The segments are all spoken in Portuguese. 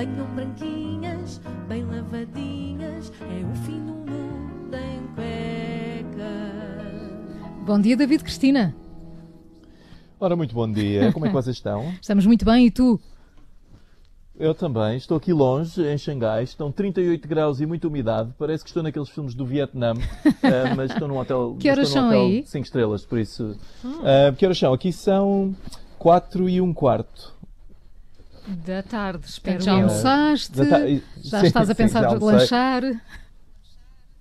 Venham branquinhas, bem lavadinhas, é o fim do mundo em cuecas. Bom dia, David Cristina. Ora, muito bom dia. Como é que vocês estão? Estamos muito bem e tu? Eu também. Estou aqui longe, em Xangai. Estão 38 graus e muita umidade. Parece que estou naqueles filmes do Vietnã, eh, mas estou num hotel. Que horas estou num são hotel aí? 5 estrelas, por isso. Eh, que horas são? Aqui são 4 e um quarto. Da tarde, espero eu. Já almoçaste? Já e- Já sim, estás a sim, pensar já de lanchar?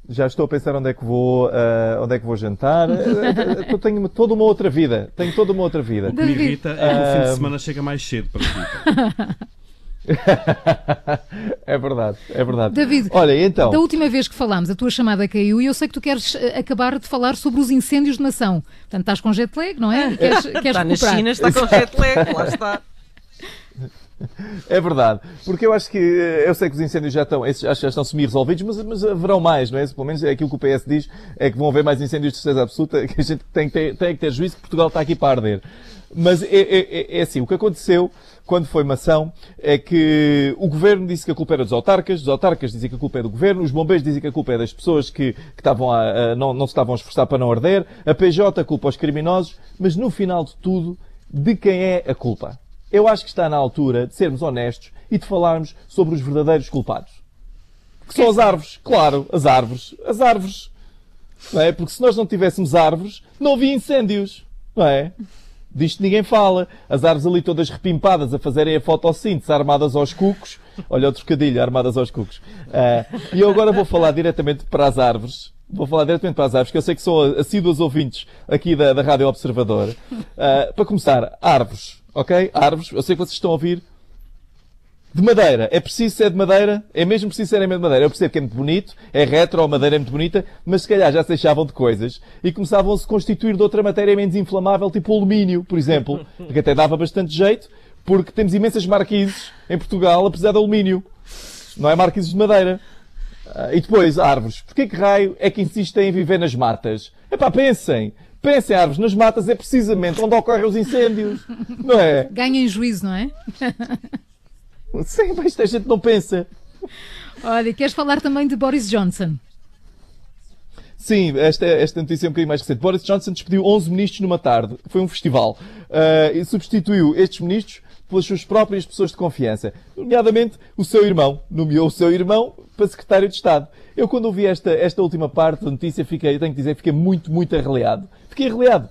Já estou a pensar onde é que vou, eh, onde é que vou jantar. Eh, eh, eu tenho toda uma outra vida. Tenho toda uma outra vida. O que me David. irrita é que o fim de semana chega mais cedo para ti. é verdade, é verdade. David, Olha, então. Da última vez que falámos, a tua chamada caiu e eu sei que tu queres eh, acabar de falar sobre os incêndios de nação. Portanto, estás com jet lag, não é? Queres, queres Está na recuperar? China, está com jet lag, lá está. É verdade, porque eu acho que eh, eu sei que os incêndios já estão, acho que já estão semi-resolvidos, mas, mas haverão mais, não é? Pelo menos é aquilo que o PS diz, é que vão haver mais incêndios de certeza absoluta, que a gente tem que ter, tem que ter juízo que Portugal está aqui para arder. Mas é, é- é- é assim, o que aconteceu quando foi mação é que o governo disse que a culpa era dos autarcas, os autarcas dizem que a culpa é do governo, os bombeiros dizem que a culpa é das pessoas que, que estavam a, a- não, não se estavam a esforçar para não arder, a PJ culpa aos criminosos, mas no final de tudo, de quem é a culpa? Eu acho que está na altura de sermos honestos e de falarmos sobre os verdadeiros culpados. Que são as árvores. Claro, as árvores. As árvores. Não é? Porque se nós não tivéssemos árvores, não havia incêndios. Não é? Disto ninguém fala. As árvores ali todas repimpadas a fazerem a fotossíntese armadas aos cucos. Olha o trocadilho, armadas aos cucos. Ah, e eu agora vou falar diretamente para as árvores. Vou falar diretamente para as árvores, que eu sei que são assíduos ouvintes aqui da, da Rádio Observador. Ah, para começar, árvores. Ok? Árvores. Eu sei que vocês estão a ouvir de madeira. É preciso ser de madeira? É mesmo preciso ser de madeira. Eu percebo que é muito bonito, é retro, a madeira é muito bonita, mas se calhar já se deixavam de coisas e começavam a se constituir de outra matéria menos inflamável, tipo alumínio, por exemplo, que até dava bastante jeito, porque temos imensas marquises em Portugal, apesar de alumínio. Não é marquises de madeira. Ah, e depois, árvores. Porquê que raio é que insistem em viver nas matas? Epá, pensem. Pensem, árvores, nas matas é precisamente onde ocorrem os incêndios. Não é? Ganha em juízo, não é? Sim, mas isto a gente não pensa. Olha, queres falar também de Boris Johnson? Sim, esta, esta notícia é um bocadinho mais recente. Boris Johnson despediu 11 ministros numa tarde. Foi um festival. Ah, e substituiu estes ministros pelas suas próprias pessoas de confiança. Nomeadamente o seu irmão. Nomeou o seu irmão para secretário de Estado. Eu, quando ouvi esta, esta última parte da notícia, fiquei, eu tenho que dizer, fiquei muito, muito arreliado. Fiquei arreliado.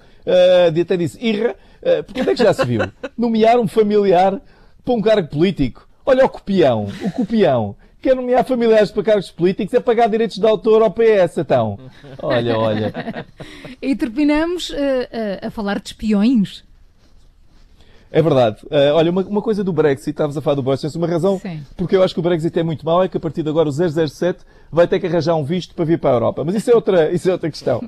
De até disse, irra, ah, porque onde é que já se viu? Nomear um familiar para um cargo político. Olha o copião, o copião. Quer nomear familiares para cargos políticos é pagar direitos de autor ao PS, então. Olha, olha. E terminamos eh, eh, a falar de espiões. É verdade. Ah, olha, uma, uma coisa do Brexit, estavas a falar do Boris Johnson, uma razão Sim. porque eu acho que o Brexit é muito mau é que a partir de agora o 007 vai ter que arranjar um visto para vir para a Europa. Mas isso é outra, isso é outra questão.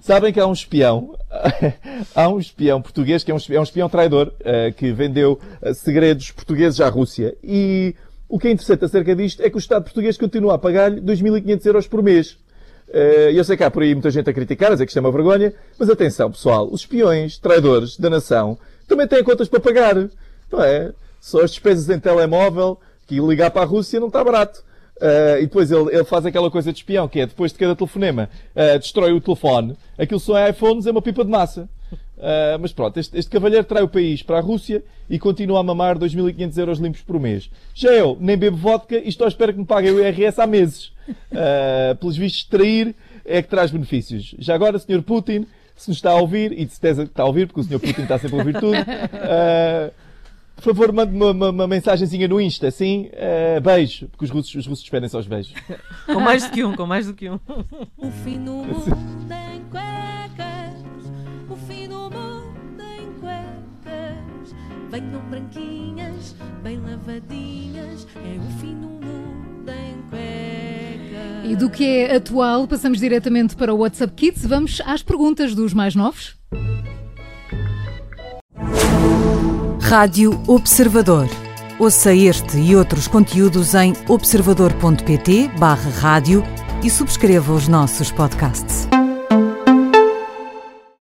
Sabem que há um espião, há um espião português que é um espião, é um espião traidor ah, que vendeu ah, segredos portugueses à Rússia. E o que é interessante acerca disto é que o Estado português continua a pagar-lhe 2.500 euros por mês. Eh, Eu sei que há por aí muita gente a criticar, a dizer que isto é uma vergonha, mas atenção, pessoal, os espiões, traidores da nação, também têm contas para pagar, não é? Só as despesas em telemóvel, que ligar para a Rússia não está barato. Eh, e depois ele, ele faz aquela coisa de espião, que é depois de cada telefonema, eh, destrói o telefone, aquilo só é iPhones, é uma pipa de massa. Eh, mas pronto, este, este cavalheiro trai o país para a Rússia e continua a mamar 2.500 euros limpos por mês. Já eu nem bebo vodka e estou à espera que me paguem o IRS há meses. Uh, pelos vistos, trair é que traz benefícios. Já agora, Sr. Putin, se nos está a ouvir, e de certeza que está a ouvir, porque o Sr. Putin está sempre a ouvir tudo, uh, por favor, mande uma, uma, uma mensagenzinha no Insta, assim, uh, beijo, porque os russos, os russos pedem só os beijos. Com mais do que um, com mais do que um. O fim do mundo Venham branquinhas, bem lavadinhas, é o fim do mundo em cuecas. E do que é atual, passamos diretamente para o WhatsApp Kids. Vamos às perguntas dos mais novos. Rádio Observador. Ouça este e outros conteúdos em observador.pt/barra rádio e subscreva os nossos podcasts.